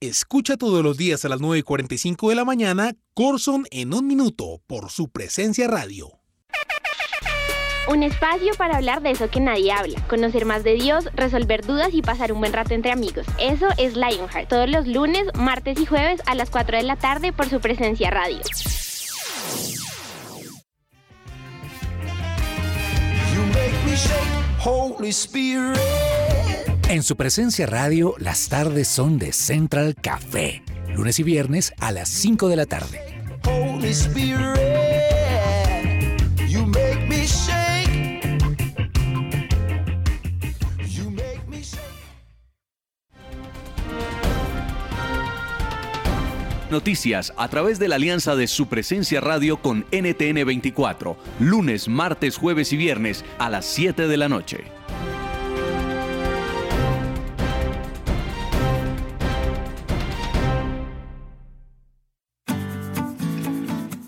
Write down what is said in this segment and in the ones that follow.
Escucha todos los días a las 9.45 de la mañana Corson en un minuto por su presencia radio. Un espacio para hablar de eso que nadie habla, conocer más de Dios, resolver dudas y pasar un buen rato entre amigos. Eso es Lionheart, todos los lunes, martes y jueves a las 4 de la tarde por su presencia radio. En su presencia radio, las tardes son de Central Café, lunes y viernes a las 5 de la tarde. Noticias a través de la alianza de su presencia radio con NTN 24, lunes, martes, jueves y viernes a las 7 de la noche.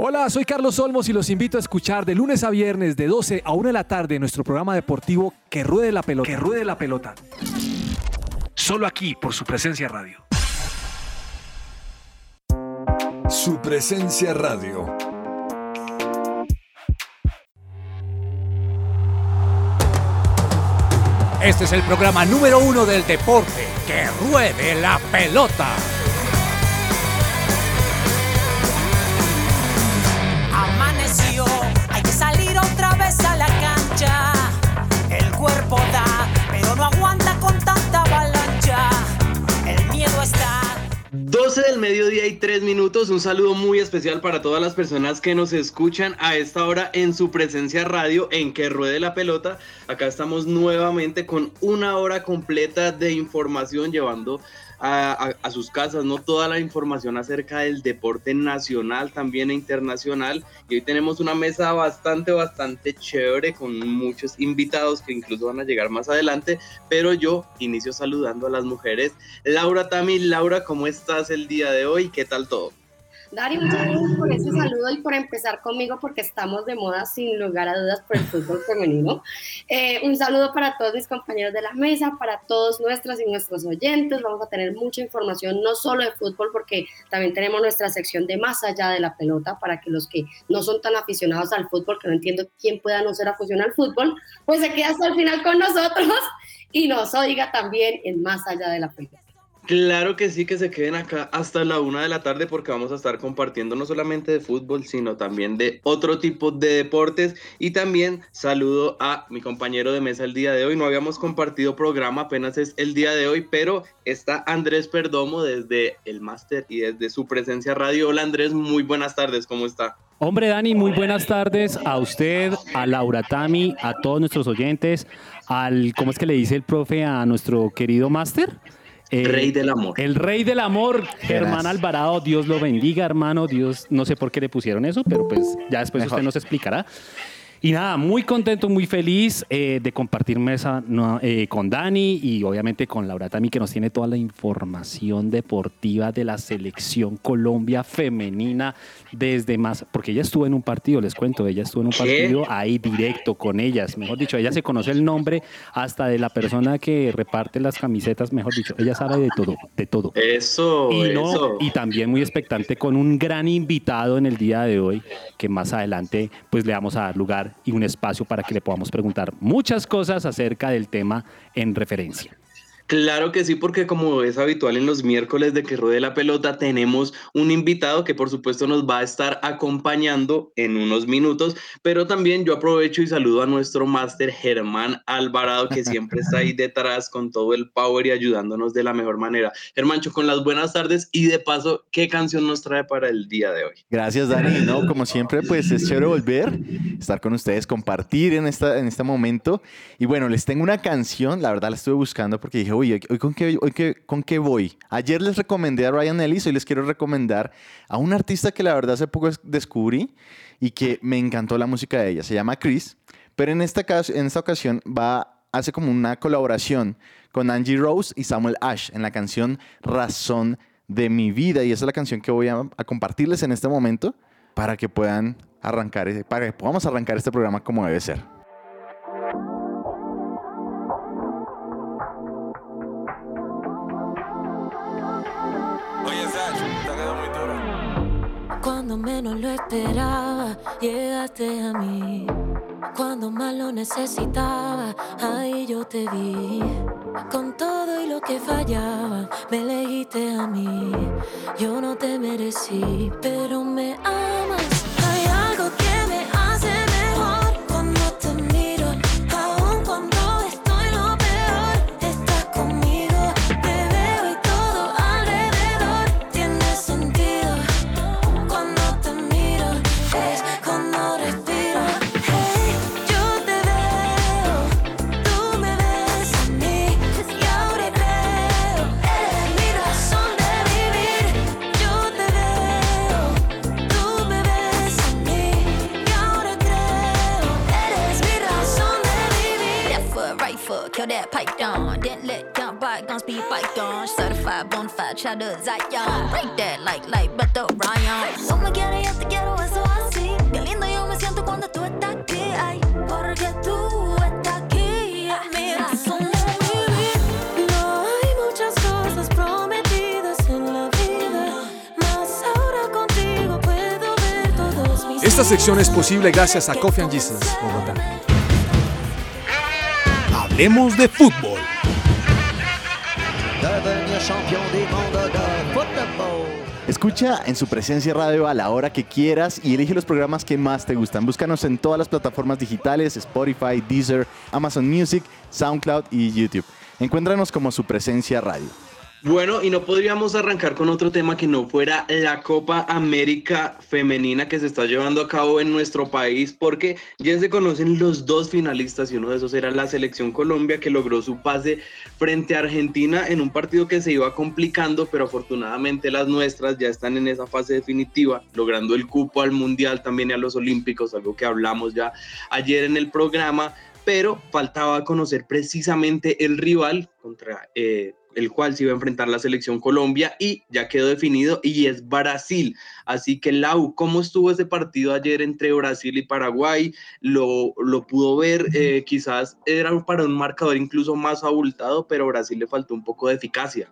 Hola, soy Carlos Olmos y los invito a escuchar de lunes a viernes de 12 a 1 de la tarde nuestro programa deportivo Que Ruede la Pelota. Que Ruede la Pelota. Solo aquí por su presencia radio. Su presencia radio. Este es el programa número uno del deporte. Que ruede la pelota. 12 del mediodía y 3 minutos. Un saludo muy especial para todas las personas que nos escuchan a esta hora en su presencia radio en que ruede la pelota. Acá estamos nuevamente con una hora completa de información llevando a, a- sus casas, ¿no? Toda la información acerca del deporte nacional, también e internacional. Y hoy tenemos una mesa bastante, bastante chévere con muchos invitados que incluso van a llegar más adelante. Pero yo inicio saludando a las mujeres. Laura Tami, Laura, ¿cómo estás el día de hoy? ¿Qué tal todo? Dari, muchas gracias por ese saludo y por empezar conmigo porque estamos de moda sin lugar a dudas por el fútbol femenino. Eh, un saludo para todos mis compañeros de la mesa, para todos nuestras y nuestros oyentes. Vamos a tener mucha información, no solo de fútbol, porque también tenemos nuestra sección de más allá de la pelota para que los que no son tan aficionados al fútbol, que no entiendo quién pueda no ser aficionado al fútbol, pues se quede hasta el final con nosotros y nos oiga también en más allá de la pelota. Claro que sí, que se queden acá hasta la una de la tarde porque vamos a estar compartiendo no solamente de fútbol, sino también de otro tipo de deportes. Y también saludo a mi compañero de mesa el día de hoy. No habíamos compartido programa, apenas es el día de hoy, pero está Andrés Perdomo desde el máster y desde su presencia radio. Hola Andrés, muy buenas tardes, ¿cómo está? Hombre, Dani, muy buenas tardes a usted, a Laura Tami, a todos nuestros oyentes, al, ¿cómo es que le dice el profe a nuestro querido máster? Eh, Rey del amor. El rey del amor, Germán Alvarado, Dios lo bendiga, hermano, Dios, no sé por qué le pusieron eso, pero pues ya después Mejor. usted nos explicará. Y nada, muy contento, muy feliz eh, de compartir mesa eh, con Dani y obviamente con Laura Tami, que nos tiene toda la información deportiva de la selección Colombia femenina desde más, porque ella estuvo en un partido, les cuento, ella estuvo en un partido ahí directo con ellas, mejor dicho, ella se conoce el nombre hasta de la persona que reparte las camisetas, mejor dicho, ella sabe de todo, de todo. Eso, y, eso. y también muy expectante con un gran invitado en el día de hoy, que más adelante pues le vamos a dar lugar y un espacio para que le podamos preguntar muchas cosas acerca del tema en referencia. Claro que sí, porque como es habitual en los miércoles de que ruede la pelota, tenemos un invitado que por supuesto nos va a estar acompañando en unos minutos, pero también yo aprovecho y saludo a nuestro máster Germán Alvarado, que siempre está ahí detrás con todo el power y ayudándonos de la mejor manera. Germancho, con las buenas tardes y de paso, ¿qué canción nos trae para el día de hoy? Gracias, Dani. No, como siempre, pues es chévere volver, estar con ustedes, compartir en, esta, en este momento. Y bueno, les tengo una canción, la verdad la estuve buscando porque dije, uy, ¿hoy con qué, voy? Ayer les recomendé a Ryan Ellis, hoy les quiero recomendar a un artista que la verdad hace poco descubrí y que me encantó la música de ella. Se llama Chris, pero en esta, en esta ocasión va, hace como una colaboración con Angie Rose y Samuel Ash en la canción Razón de mi vida. Y esa es la canción que voy a, a compartirles en este momento para que puedan arrancar, para que podamos arrancar este programa como debe ser. Cuando menos lo esperaba, llegaste a mí. Cuando más lo necesitaba, ahí yo te vi. Con todo y lo que fallaba, me elegiste a mí. Yo no te merecí, pero me amas. Hay algo que down. Didn't let down bygones be bygones. Certified bonafide, shout out Zion. Break that like like Beto Ryan. Como quiera yo te quiero, eso así. Qué lindo yo me siento cuando tú estás aquí. Ay, porque tú estás aquí. Es mi razón de vivir. No hay muchas cosas prometidas en la vida. Mas ahora contigo puedo ver todos mis Esta sección es posible gracias a Coffee and Jesus, Bogotá. Hablemos de fútbol. Escucha en su presencia radio a la hora que quieras y elige los programas que más te gustan. Búscanos en todas las plataformas digitales, Spotify, Deezer, Amazon Music, SoundCloud y YouTube. Encuéntranos como su presencia radio. Bueno, y no podríamos arrancar con otro tema que no fuera la Copa América Femenina que se está llevando a cabo en nuestro país, porque ya se conocen los dos finalistas y uno de esos era la Selección Colombia que logró su pase frente a Argentina en un partido que se iba complicando, pero afortunadamente las nuestras ya están en esa fase definitiva, logrando el cupo al Mundial también y a los Olímpicos, algo que hablamos ya ayer en el programa, pero faltaba conocer precisamente el rival contra... Eh, el cual se iba a enfrentar la selección Colombia y ya quedó definido y es Brasil. Así que Lau, ¿cómo estuvo ese partido ayer entre Brasil y Paraguay? ¿Lo, lo pudo ver? Eh, quizás era para un marcador incluso más abultado, pero Brasil le faltó un poco de eficacia.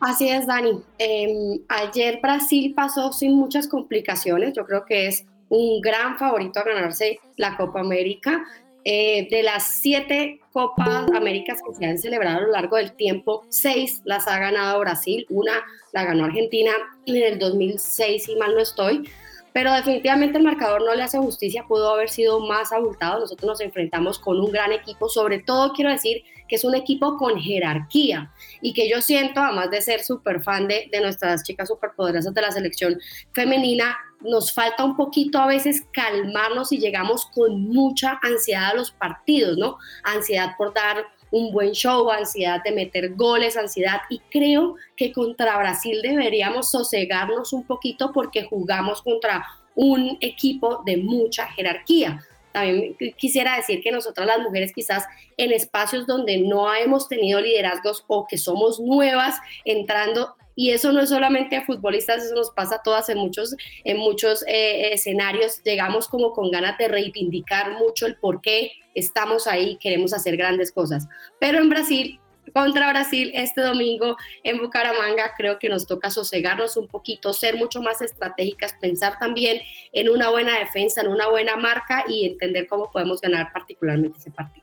Así es, Dani. Eh, ayer Brasil pasó sin muchas complicaciones. Yo creo que es un gran favorito a ganarse la Copa América. Eh, de las siete Copas Américas que se han celebrado a lo largo del tiempo, seis las ha ganado Brasil, una la ganó Argentina en el 2006, si mal no estoy, pero definitivamente el marcador no le hace justicia, pudo haber sido más abultado, nosotros nos enfrentamos con un gran equipo, sobre todo quiero decir que es un equipo con jerarquía y que yo siento, además de ser súper fan de, de nuestras chicas superpoderosas de la selección femenina, nos falta un poquito a veces calmarnos y llegamos con mucha ansiedad a los partidos, ¿no? Ansiedad por dar un buen show, ansiedad de meter goles, ansiedad. Y creo que contra Brasil deberíamos sosegarnos un poquito porque jugamos contra un equipo de mucha jerarquía. También quisiera decir que nosotras las mujeres quizás en espacios donde no hemos tenido liderazgos o que somos nuevas entrando y eso no es solamente a futbolistas, eso nos pasa a todas en muchos, en muchos eh, escenarios. Llegamos como con ganas de reivindicar mucho el por qué estamos ahí, queremos hacer grandes cosas. Pero en Brasil contra Brasil este domingo en Bucaramanga. Creo que nos toca sosegarnos un poquito, ser mucho más estratégicas, pensar también en una buena defensa, en una buena marca y entender cómo podemos ganar particularmente ese partido.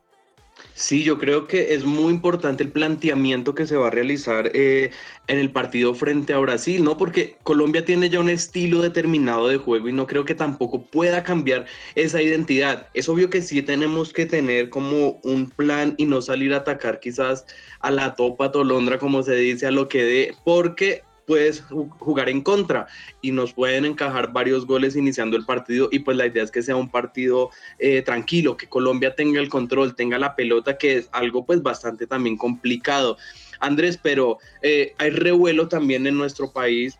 Sí, yo creo que es muy importante el planteamiento que se va a realizar eh, en el partido frente a Brasil, ¿no? Porque Colombia tiene ya un estilo determinado de juego y no creo que tampoco pueda cambiar esa identidad. Es obvio que sí tenemos que tener como un plan y no salir a atacar quizás a la topa tolondra, como se dice, a lo que dé, porque puedes jugar en contra y nos pueden encajar varios goles iniciando el partido y pues la idea es que sea un partido eh, tranquilo, que Colombia tenga el control, tenga la pelota, que es algo pues bastante también complicado. Andrés, pero eh, hay revuelo también en nuestro país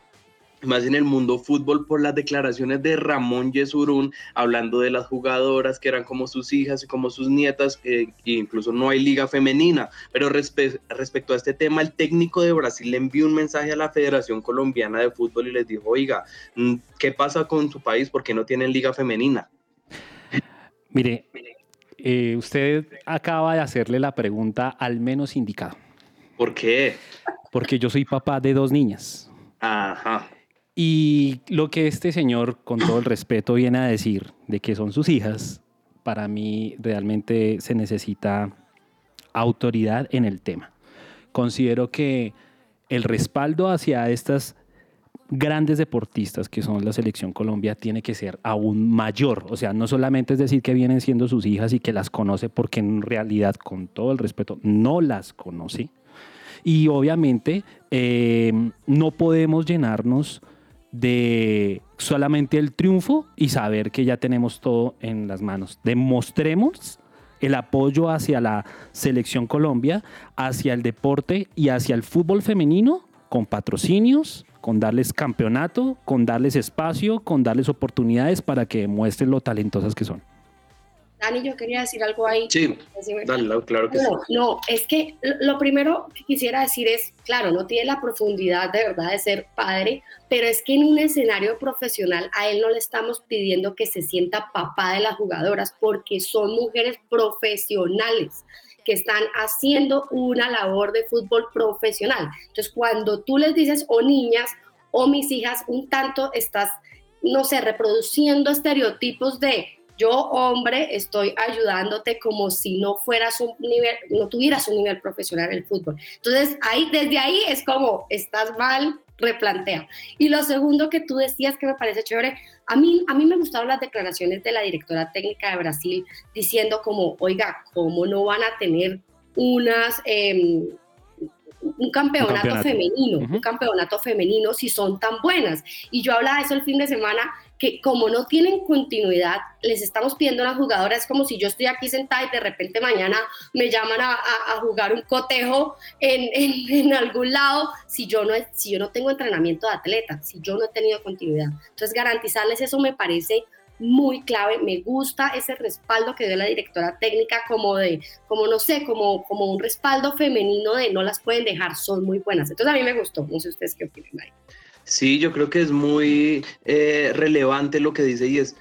más en el mundo fútbol por las declaraciones de Ramón Yesurún hablando de las jugadoras que eran como sus hijas y como sus nietas, eh, e incluso no hay liga femenina. Pero respecto a este tema, el técnico de Brasil le envió un mensaje a la Federación Colombiana de Fútbol y les dijo, oiga, mm, ¿qué pasa con su país? ¿Por qué no tienen liga femenina? Mire, eh, usted acaba de hacerle la pregunta al menos indicado. ¿Por qué? Porque yo soy papá de dos niñas. Ajá. Y lo que este señor, con todo el respeto, viene a decir de que son sus hijas, para mí realmente se necesita autoridad en el tema. Considero que el respaldo hacia estas grandes deportistas que son la selección Colombia tiene que ser aún mayor. O sea, no solamente es decir que vienen siendo sus hijas y que las conoce, porque en realidad, con todo el respeto, no las conoce. Y obviamente eh, no podemos llenarnos de solamente el triunfo y saber que ya tenemos todo en las manos. Demostremos el apoyo hacia la selección Colombia, hacia el deporte y hacia el fútbol femenino con patrocinios, con darles campeonato, con darles espacio, con darles oportunidades para que demuestren lo talentosas que son. Dani, yo quería decir algo ahí. Sí, dale, claro que no, sí. No, es que lo primero que quisiera decir es, claro, no tiene la profundidad de verdad de ser padre, pero es que en un escenario profesional a él no le estamos pidiendo que se sienta papá de las jugadoras porque son mujeres profesionales que están haciendo una labor de fútbol profesional. Entonces, cuando tú les dices, o niñas, o mis hijas, un tanto estás, no sé, reproduciendo estereotipos de yo hombre estoy ayudándote como si no fueras un nivel, no tuvieras un nivel profesional en el fútbol. Entonces, ahí, desde ahí es como, estás mal, replantea. Y lo segundo que tú decías que me parece chévere, a mí, a mí me gustaron las declaraciones de la directora técnica de Brasil diciendo como, oiga, ¿cómo no van a tener unas... Em, un campeonato, femenino, un campeonato femenino si son tan buenas. Y yo hablaba de eso el fin de semana que como no tienen continuidad, les estamos pidiendo a las jugadoras, es como si yo estoy aquí sentada y de repente mañana me llaman a, jugar un cotejo en, en, algún lado, si yo, no, si yo no tengo entrenamiento de atleta, si yo no he tenido continuidad. Entonces, garantizarles eso me parece muy clave, me gusta ese respaldo que dio la directora técnica como de, como no sé, como, como un respaldo femenino de no las pueden dejar, son muy buenas. Entonces a mí me gustó, no sé ustedes qué opinan ahí. Sí, yo creo que es muy eh, relevante lo que dice y es,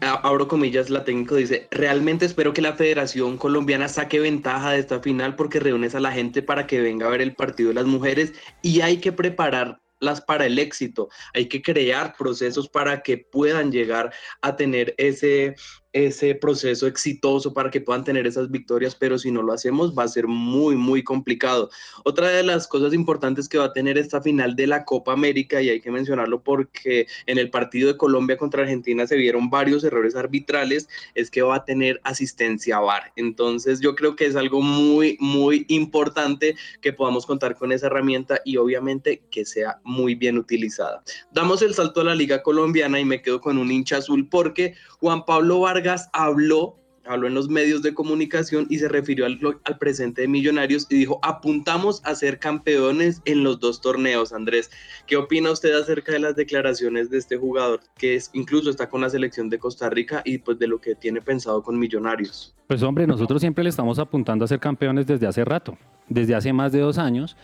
abro comillas, la técnico dice, realmente espero que la Federación Colombiana saque ventaja de esta final porque reúnes a la gente para que venga a ver el partido de las mujeres y hay que prepararlas para el éxito. Hay que crear procesos para que puedan llegar a tener ese, ese proceso exitoso para que puedan tener esas victorias, pero si no lo hacemos va a ser muy, muy complicado. Otra de las cosas importantes que va a tener esta final de la Copa América, y hay que mencionarlo porque en el partido de Colombia contra Argentina se vieron varios errores arbitrales, es que va a tener asistencia VAR. Entonces yo creo que es algo muy, muy importante que podamos contar con esa herramienta y obviamente que sea muy bien utilizada. Damos el salto a la Liga Colombiana y me quedo con un hincha azul porque Juan Pablo Vargas habló habló en los medios de comunicación y se refirió al, al, presente de Millonarios y dijo, apuntamos a ser campeones en los dos torneos, Andrés. ¿Qué opina usted acerca de las declaraciones de este jugador que es, incluso está con la selección de Costa Rica y pues de lo que tiene pensado con Millonarios? Pues hombre, nosotros siempre le estamos apuntando a ser campeones desde hace rato, desde hace más de dos años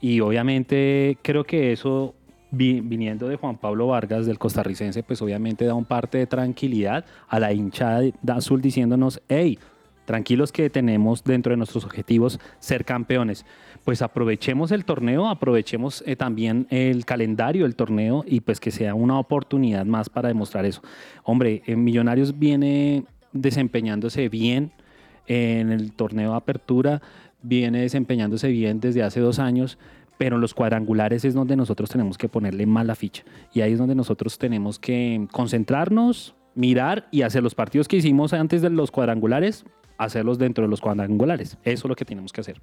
y obviamente creo que eso viniendo de Juan Pablo Vargas, del costarricense, pues obviamente da un parte de tranquilidad a la hinchada azul diciéndonos, hey, tranquilos que tenemos dentro de nuestros objetivos ser campeones. Pues aprovechemos el torneo, aprovechemos eh, también el calendario del torneo y pues que sea una oportunidad más para demostrar eso. Hombre, Millonarios viene desempeñándose bien en el torneo de apertura, viene desempeñándose bien desde hace dos años, pero en los cuadrangulares es donde nosotros tenemos que ponerle más la ficha. Y ahí es donde nosotros tenemos que concentrarnos, mirar y hacer los partidos que hicimos antes de los cuadrangulares, hacerlos dentro de los cuadrangulares. Eso es lo que tenemos que hacer.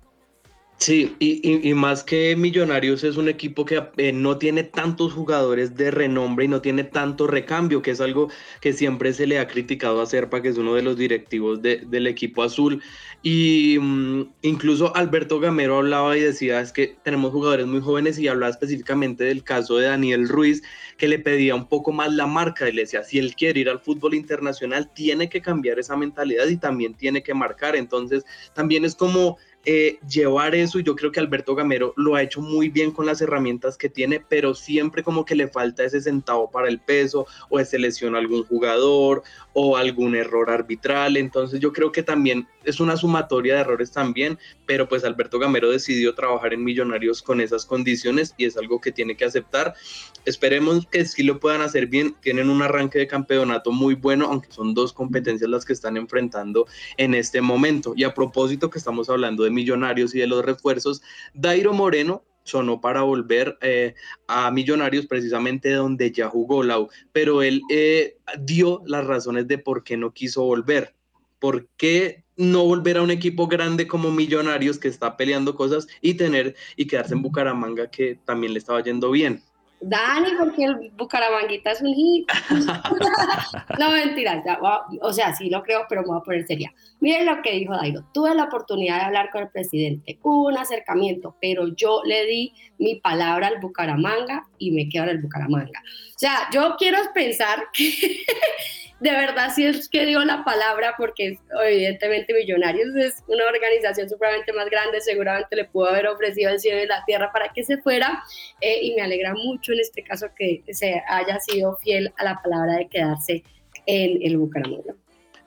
Sí, y, más que Millonarios es un equipo que eh, no tiene tantos jugadores de renombre y no tiene tanto recambio, que es algo que siempre se le ha criticado a Serpa, que es uno de los directivos de, del equipo azul. Y mm, incluso Alberto Gamero hablaba y decía, es que tenemos jugadores muy jóvenes y hablaba específicamente del caso de Daniel Ruiz, que le pedía un poco más la marca y le decía, si él quiere ir al fútbol internacional, tiene que cambiar esa mentalidad y también tiene que marcar. Entonces, también es como eh, llevar eso y yo creo que Alberto Gamero lo ha hecho muy bien con las herramientas que tiene, pero siempre como que le falta ese centavo para el peso o se lesiona algún jugador o algún error arbitral, entonces yo creo que también es una sumatoria de errores también, pero pues Alberto Gamero decidió trabajar en Millonarios con esas condiciones y es algo que tiene que aceptar. Esperemos que sí lo puedan hacer bien, tienen un arranque de campeonato muy bueno, aunque son dos competencias las que están enfrentando en este momento. Y a propósito que estamos hablando de Millonarios y de los refuerzos, Dairo Moreno sonó para volver eh, a Millonarios precisamente donde ya jugó Lau, pero él eh, dio las razones de por qué no quiso volver. ¿Por qué no volver a un equipo grande como Millonarios que está peleando cosas y tener y quedarse en Bucaramanga que también le estaba yendo bien? Dani, porque el Bucaramanguita es un hit. no, mentira, o sea, sí lo creo, pero me voy a poner seria. Miren lo que dijo Dairo. Tuve la oportunidad de hablar con el presidente, hubo un acercamiento, pero yo le di mi palabra al Bucaramanga y me quedo en el Bucaramanga. O sea, yo quiero pensar que de verdad sí es que dio la palabra porque evidentemente Millonarios es una organización supremamente más grande, seguramente le pudo haber ofrecido el cielo y la tierra para que se fuera eh, y me alegra mucho en este caso que se haya sido fiel a la palabra de quedarse en el Bucaramanga.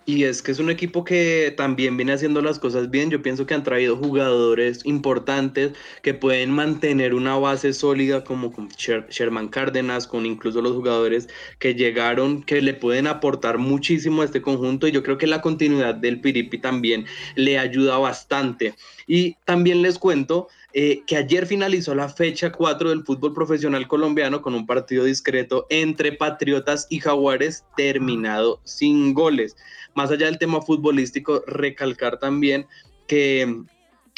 Y es que es un equipo que también viene haciendo las cosas bien. Yo pienso que han traído jugadores importantes que pueden mantener una base sólida como con Sherman Cárdenas, con incluso los jugadores que llegaron, que le pueden aportar muchísimo a este conjunto. Y yo creo que la continuidad del Piripi también le ayuda bastante. Y también les cuento eh, que ayer finalizó la fecha 4 del fútbol profesional colombiano con un partido discreto entre Patriotas y Jaguares terminado sin goles más allá del tema futbolístico, recalcar también que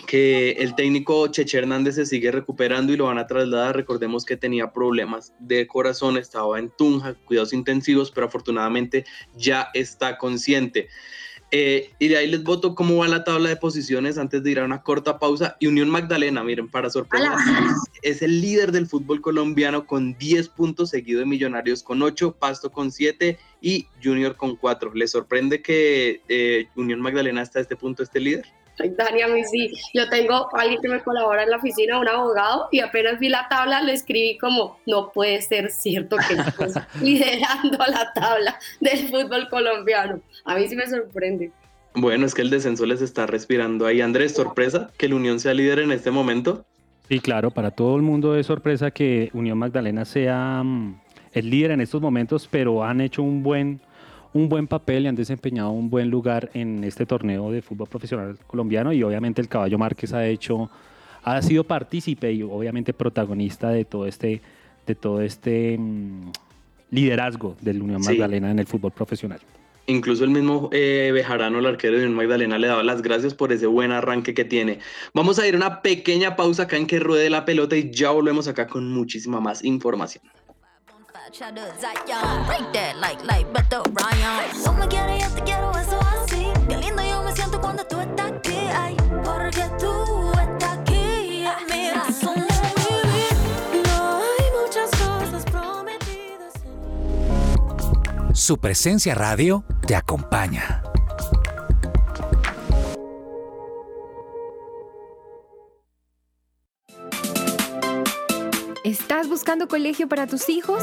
que el técnico Cheche Hernández se sigue recuperando y lo van a trasladar. Recordemos que tenía problemas de corazón, estaba en Tunja, cuidados intensivos, pero afortunadamente ya está consciente. Eh, y de ahí les voto cómo va la tabla de posiciones antes de ir a una corta pausa. Y Unión Magdalena, miren, para sorpresa, es el líder del fútbol colombiano con 10 puntos, seguido de Millonarios con 8, Pasto con 7 y Junior con 4. ¿Les sorprende que eh, Unión Magdalena hasta este punto esté líder? Dani, a mí sí. Yo tengo alguien que me colabora en la oficina, un abogado, y apenas vi la tabla, le escribí como, no puede ser cierto que estés liderando la tabla del fútbol colombiano. A mí sí me sorprende. Bueno, es que el descenso les está respirando ahí. Andrés, sorpresa que la Unión sea líder en este momento. Sí, claro, para todo el mundo es sorpresa que Unión Magdalena sea mm, el líder en estos momentos, pero han hecho un buen un buen papel y han desempeñado un buen lugar en este torneo de fútbol profesional colombiano y obviamente el Caballo Márquez ha hecho ha sido partícipe y obviamente protagonista de todo este de todo este mm, liderazgo del Unión Magdalena en el fútbol profesional. Incluso el mismo eh, Bejarano, el arquero de Unión Magdalena, le daba las gracias por ese buen arranque que tiene. Vamos a ir a una pequeña pausa acá en que ruede la pelota y ya volvemos acá con muchísima más información. Su presencia radio te acompaña. ¿Estás buscando colegio para tus hijos?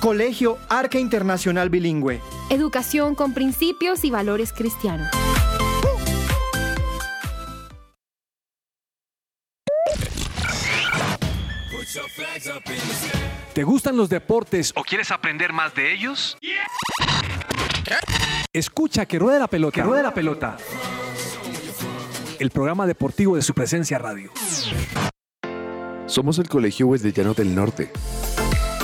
Colegio Arca Internacional Bilingüe. Educación con principios y valores cristianos. ¿Te gustan los deportes o quieres aprender más de ellos? Escucha que ruede la pelota. Que ruede la pelota. El programa deportivo de su presencia radio. Somos el Colegio Wesleyano del Norte.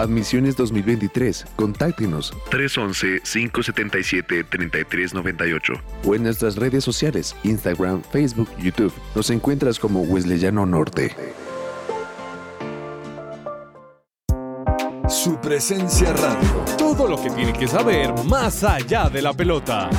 Admisiones 2023. Contáctenos 311-577-3398 o en nuestras redes sociales, Instagram, Facebook, YouTube. Nos encuentras como Wesleyano Norte. Su presencia radio. Todo lo que tiene que saber más allá de la pelota.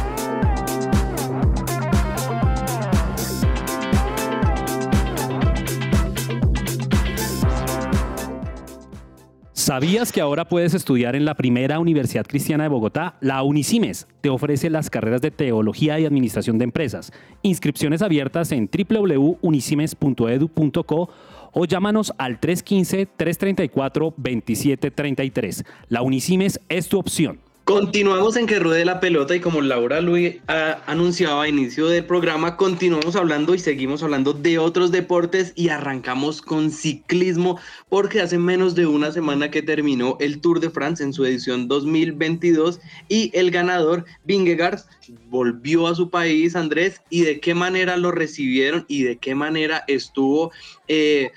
¿Sabías que ahora puedes estudiar en la primera Universidad Cristiana de Bogotá? La Unicimes te ofrece las carreras de Teología y Administración de Empresas. Inscripciones abiertas en www.unicimes.edu.co o llámanos al 315-334-2733. La Unicimes es tu opción. Continuamos en que ruede la pelota y como Laura Luis ha anunciado a inicio del programa, continuamos hablando y seguimos hablando de otros deportes y arrancamos con ciclismo porque hace menos de una semana que terminó el Tour de France en su edición 2022 y el ganador Vingegaard volvió a su país, Andrés, y de qué manera lo recibieron y de qué manera estuvo... Eh,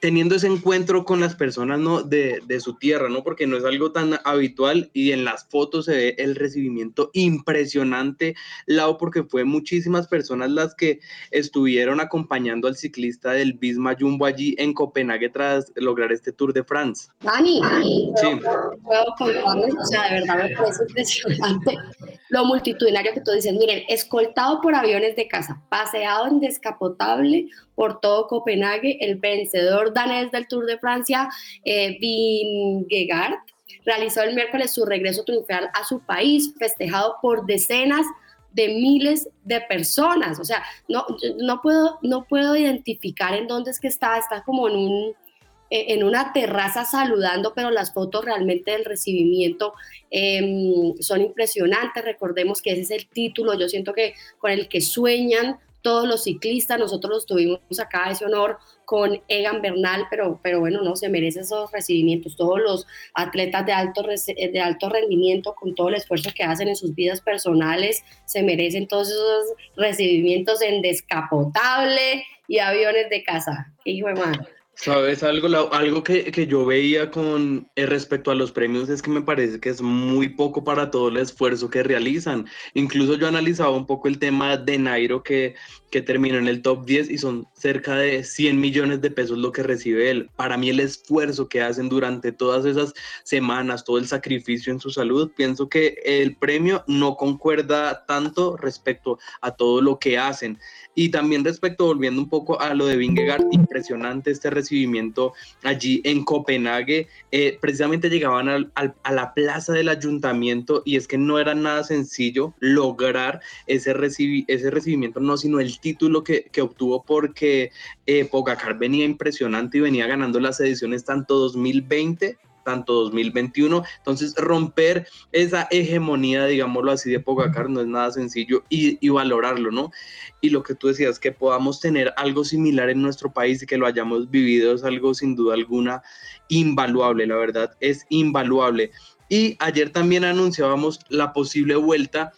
teniendo ese encuentro con las personas ¿no? de, de, su tierra, ¿no? Porque no es algo tan habitual y en las fotos se ve el recibimiento impresionante, Lau, porque fue muchísimas personas las que estuvieron acompañando al ciclista del Bisma Jumbo allí en Copenhague tras lograr este Tour de France. Dani, sí. puedo contarles, o sea, de verdad me parece impresionante lo multitudinario que tú dices. Miren, escoltado por aviones de casa, paseado en descapotable por todo Copenhague, el vencedor danés del Tour de Francia, eh, Vingegaard, realizó el miércoles su regreso triunfal a su país, festejado por decenas de miles de personas. O sea, no, no, puedo, no puedo identificar en dónde es que está, está como en un en una terraza saludando, pero las fotos realmente del recibimiento eh, son impresionantes. Recordemos que ese es el título, yo siento que con el que sueñan todos los ciclistas, nosotros los tuvimos acá ese honor con Egan Bernal, pero, pero bueno, no, se merece esos recibimientos, todos los atletas de alto, de alto rendimiento, con todo el esfuerzo que hacen en sus vidas personales, se merecen todos esos recibimientos en descapotable y aviones de casa. ¿Qué hijo de madre? Sabes, algo, algo que, que, yo veía con eh, respecto a los premios es que me parece que es muy poco para todo el esfuerzo que realizan. Incluso yo analizaba un poco el tema de Nairo que, que terminó en el top 10 y son cerca de 100 millones de pesos lo que recibe él. Para mí el esfuerzo que hacen durante todas esas semanas, todo el sacrificio en su salud, pienso que el premio no concuerda tanto respecto a todo lo que hacen. Y también respecto, volviendo un poco a lo de Vingegaard, impresionante este recibimiento recibimiento allí en Copenhague, eh, precisamente llegaban al- a la plaza del ayuntamiento y es que no era nada sencillo lograr ese, recibi- ese recibimiento, no, sino el título que, que obtuvo porque eh, Pogacar venía impresionante y venía ganando las ediciones tanto 2020 tanto 2021. Entonces, romper esa hegemonía, digámoslo así, de Pogacar no es nada sencillo y, y valorarlo, ¿no? Y lo que tú decías, que podamos tener algo similar en nuestro país y que lo hayamos vivido es algo sin duda alguna invaluable, la verdad, es invaluable. Y ayer también anunciábamos la posible vuelta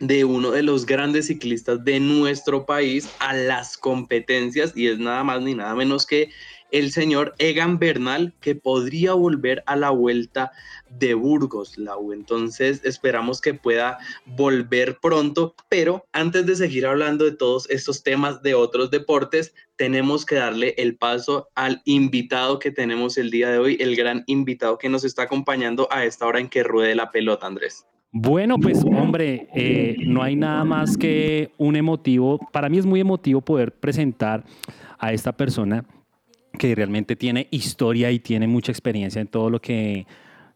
de uno de los grandes ciclistas de nuestro país a las competencias y es nada más ni nada menos que el señor Egan Bernal que podría volver a la vuelta de Burgos, Lau. Entonces esperamos que pueda volver pronto, pero antes de seguir hablando de todos estos temas de otros deportes, tenemos que darle el paso al invitado que tenemos el día de hoy, el gran invitado que nos está acompañando a esta hora en que ruede la pelota, Andrés. Bueno, pues hombre, eh, no hay nada más que un emotivo. Para mí es muy emotivo poder presentar a esta persona que realmente tiene historia y tiene mucha experiencia en todo lo que,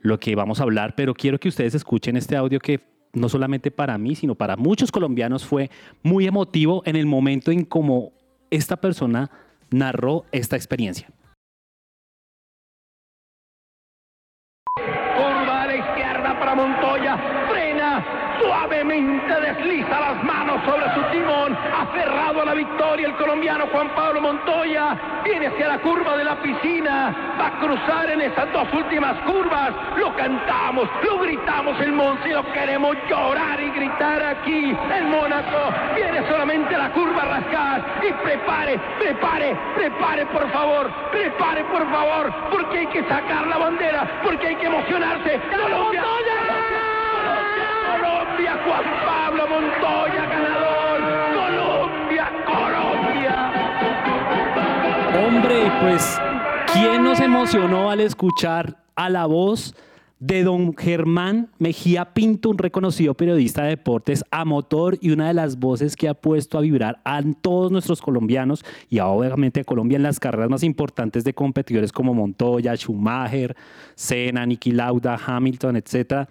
lo que vamos a hablar, pero quiero que ustedes escuchen este audio que no solamente para mí, sino para muchos colombianos fue muy emotivo en el momento en cómo esta persona narró esta experiencia. A la izquierda para Montoya. Frena. Suavemente desliza las manos sobre su timón. La victoria el colombiano Juan Pablo Montoya. Viene hacia la curva de la piscina. Va a cruzar en esas dos últimas curvas. Lo cantamos, lo gritamos el Monse. Lo queremos llorar y gritar aquí. El Mónaco viene solamente a la curva a rascar. Y prepare, prepare, prepare por favor. Prepare por favor. Porque hay que sacar la bandera. Porque hay que emocionarse. Colombia. Colombia, Juan Pablo Montoya, ganador. Hombre, pues, ¿quién nos emocionó al escuchar a la voz de don Germán Mejía Pinto, un reconocido periodista de deportes a motor y una de las voces que ha puesto a vibrar a todos nuestros colombianos y obviamente a Colombia en las carreras más importantes de competidores como Montoya, Schumacher, Senna, Niki Lauda, Hamilton, etc.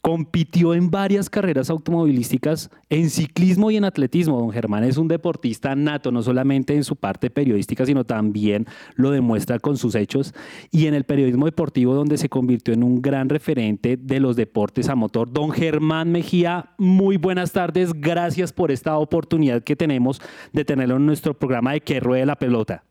Compitió en varias carreras automovilísticas en ciclismo y en atletismo. Don Germán es un deportista nato, no solamente en su parte periodística, sino también lo demuestra con sus hechos y en el periodismo deportivo donde se convirtió en un gran referente de los deportes a motor. Don Germán Mejía, muy buenas tardes. Gracias por esta oportunidad que tenemos de tenerlo en nuestro programa de Que Ruede la Pelota.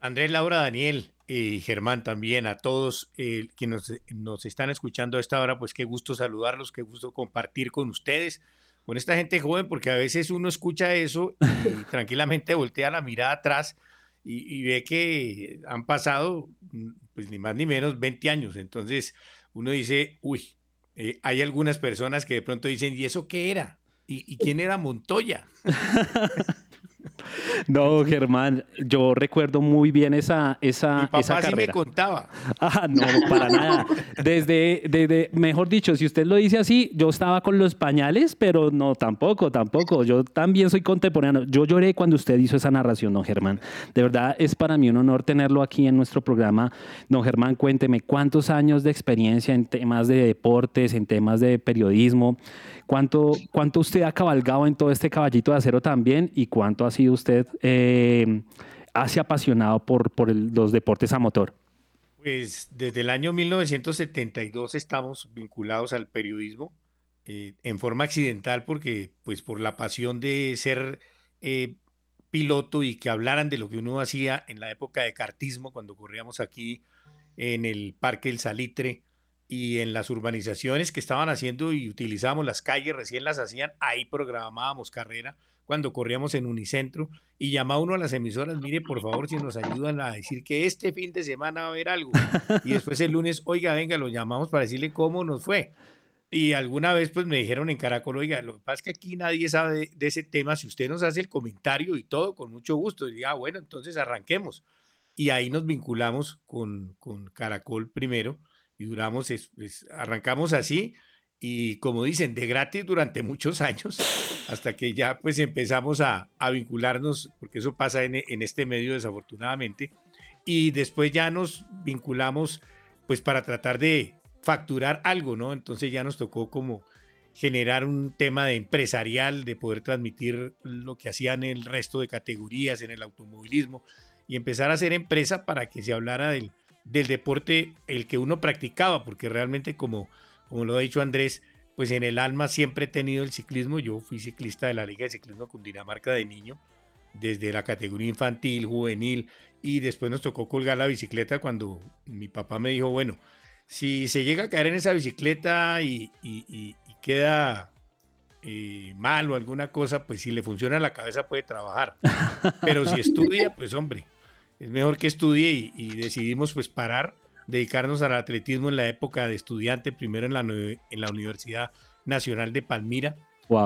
Andrés, Laura, Daniel y Germán también, a todos eh, quienes nos, nos están escuchando a esta hora, pues qué gusto saludarlos, qué gusto compartir con ustedes, con esta gente joven, porque a veces uno escucha eso y tranquilamente voltea la mirada atrás y, y ve que han pasado, pues ni más ni menos, 20 años. Entonces uno dice, uy, eh, hay algunas personas que de pronto dicen, ¿y eso qué era? ¿Y, y quién era Montoya? No, Germán, yo recuerdo muy bien esa, esa, Mi papá esa sí me carrera. contaba. Ah, no, para nada. Desde, desde, mejor dicho, si usted lo dice así, yo estaba con los pañales, pero no, tampoco, tampoco. Yo también soy contemporáneo. Yo lloré cuando usted hizo esa narración, don Germán. De verdad, es para mí un honor tenerlo aquí en nuestro programa. Don Germán, cuénteme cuántos años de experiencia en temas de deportes, en temas de periodismo, cuánto, cuánto usted ha cabalgado en todo este caballito de acero también y cuánto ha sido usted eh, apasionado por, por los deportes a motor. Pues desde el año 1972 estamos vinculados al periodismo eh, en forma accidental porque pues por la pasión de ser eh, piloto y que hablaran de lo que uno hacía en la época de cartismo cuando corríamos aquí en el Parque El Salitre y en las urbanizaciones que estaban haciendo y utilizábamos las calles, recién las hacían, ahí programábamos carrera cuando corríamos en Unicentro y llamaba uno a las emisoras, mire por favor si nos ayudan a decir que este fin de semana va a haber algo. Y después el lunes, oiga, venga, lo llamamos para decirle cómo nos fue. Y alguna vez pues me dijeron en Caracol, oiga, lo que pasa es que aquí nadie sabe de, de ese tema, si usted nos hace el comentario y todo, con mucho gusto. Diga, ah, bueno, entonces arranquemos. Y ahí nos vinculamos con, con Caracol primero y duramos, arrancamos así y como dicen, de gratis durante muchos años, hasta que ya pues empezamos a, vincularnos, porque eso pasa en, en este medio desafortunadamente, y después ya nos vinculamos pues para tratar de facturar algo, ¿no? Entonces ya nos tocó como generar un tema de empresarial, de poder transmitir lo que hacían el resto de categorías en el automovilismo y empezar a hacer empresa para que se hablara del, del deporte el que uno practicaba, porque realmente como, como lo ha dicho Andrés, pues en el alma siempre he tenido el ciclismo. Yo fui ciclista de la Liga de Ciclismo Cundinamarca de niño, desde la categoría infantil, juvenil, y después nos tocó colgar la bicicleta cuando mi papá me dijo, bueno, si se llega a caer en esa bicicleta y, queda eh, mal o alguna cosa, pues si le funciona la cabeza puede trabajar. Pero si estudia, pues hombre, es mejor que estudie y, decidimos pues parar, dedicarnos al atletismo en la época de estudiante, primero en la, en la Universidad Nacional de Palmira,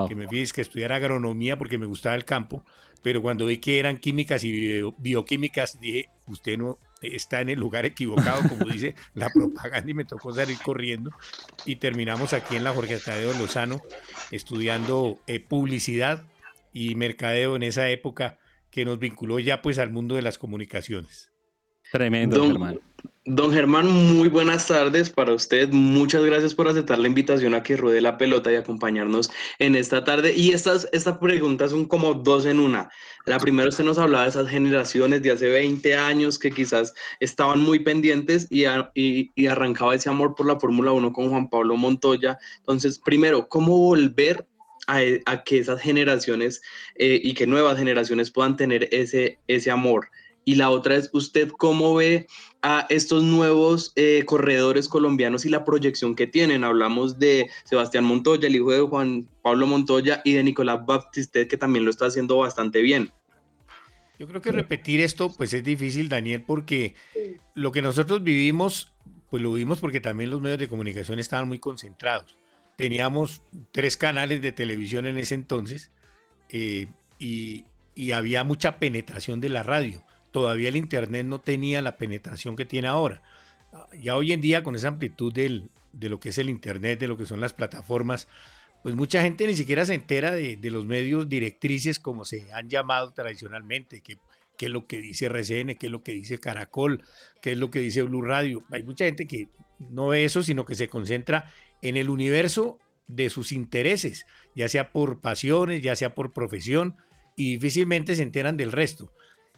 que me fui que estudiar agronomía porque me gustaba el campo, pero cuando vi que eran químicas y bioquímicas, dije, usted no está en el lugar equivocado, como dice la propaganda, y me tocó salir corriendo. Y terminamos aquí en la Jorge Tadeo Lozano estudiando eh, publicidad y mercadeo en esa época que nos vinculó ya pues al mundo de las comunicaciones. Tremendo, hermano. Don Germán, muy buenas tardes para usted. Muchas gracias por aceptar la invitación a que ruede la pelota y acompañarnos en esta tarde. Y estas, estas preguntas son como dos en una. La primera, usted nos hablaba de esas generaciones de hace 20 años que quizás estaban muy pendientes y, y, arrancaba ese amor por la Fórmula 1 con Juan Pablo Montoya. Entonces, primero, ¿cómo volver a, que esas generaciones eh, y que nuevas generaciones puedan tener ese, ese amor? Y la otra es, ¿usted cómo ve a estos nuevos eh, corredores colombianos y la proyección que tienen? Hablamos de Sebastián Montoya, el hijo de Juan Pablo Montoya, y de Nicolás Baptiste, que también lo está haciendo bastante bien. Yo creo que repetir esto, pues es difícil, Daniel, porque lo que nosotros vivimos, pues lo vivimos porque también los medios de comunicación estaban muy concentrados. Teníamos tres canales de televisión en ese entonces eh, y, había mucha penetración de la radio todavía el Internet no tenía la penetración que tiene ahora. Ya hoy en día, con esa amplitud del, de lo que es el Internet, de lo que son las plataformas, pues mucha gente ni siquiera se entera de, los medios directrices como se han llamado tradicionalmente, que, qué es lo que dice RCN, qué es lo que dice Caracol, qué es lo que dice Blue Radio. Hay mucha gente que no ve eso, sino que se concentra en el universo de sus intereses, ya sea por pasiones, ya sea por profesión, y difícilmente se enteran del resto.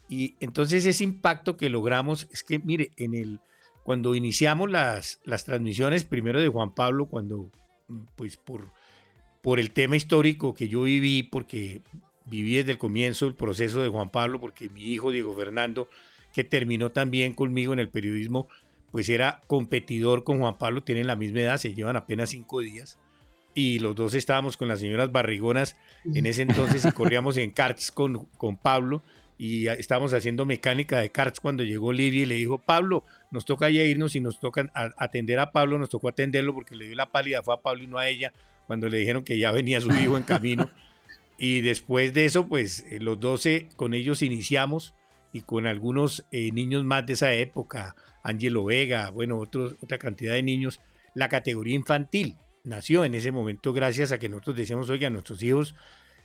Y entonces ese impacto que logramos es que, mire, en el, cuando iniciamos las, las transmisiones, primero de Juan Pablo, cuando, pues por, por el tema histórico que yo viví, porque viví desde el comienzo el proceso de Juan Pablo, porque mi hijo Diego Fernando, que terminó también conmigo en el periodismo, pues era competidor con Juan Pablo, tienen la misma edad, se llevan apenas cinco días, y los dos estábamos con las señoras barrigonas en ese entonces y corríamos en karts con, con Pablo, y estábamos haciendo mecánica de karts cuando llegó Lidia y le dijo, Pablo, nos toca ya irnos y nos toca atender a Pablo, nos tocó atenderlo porque le dio la pálida, fue a Pablo y no a ella, cuando le dijeron que ya venía su hijo en camino. Y después de eso, pues eh, los 12 con ellos iniciamos y con algunos eh, niños más de esa época, Angelo Vega, bueno, otros, otra cantidad de niños, la categoría infantil nació en ese momento gracias a que nosotros decíamos, oiga, nuestros hijos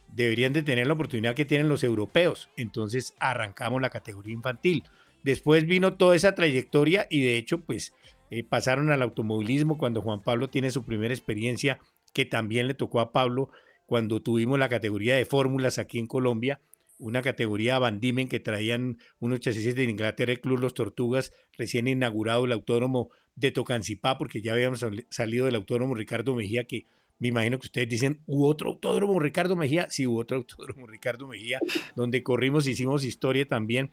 deberían de tener la oportunidad que tienen los europeos. Entonces arrancamos la categoría infantil. Después vino toda esa trayectoria y de hecho pues eh, pasaron al automovilismo cuando Juan Pablo tiene su primera experiencia que también le tocó a Pablo cuando tuvimos la categoría de fórmulas aquí en Colombia, una categoría Bandimen que traían unos chasis de Inglaterra, el Club Los Tortugas, recién inaugurado el autódromo de Tocancipá, porque ya habíamos salido del autódromo Ricardo Mejía, que me imagino que ustedes dicen, ¿hubo otro autódromo Ricardo Mejía? Sí, hubo otro autódromo Ricardo Mejía, donde corrimos, hicimos historia también.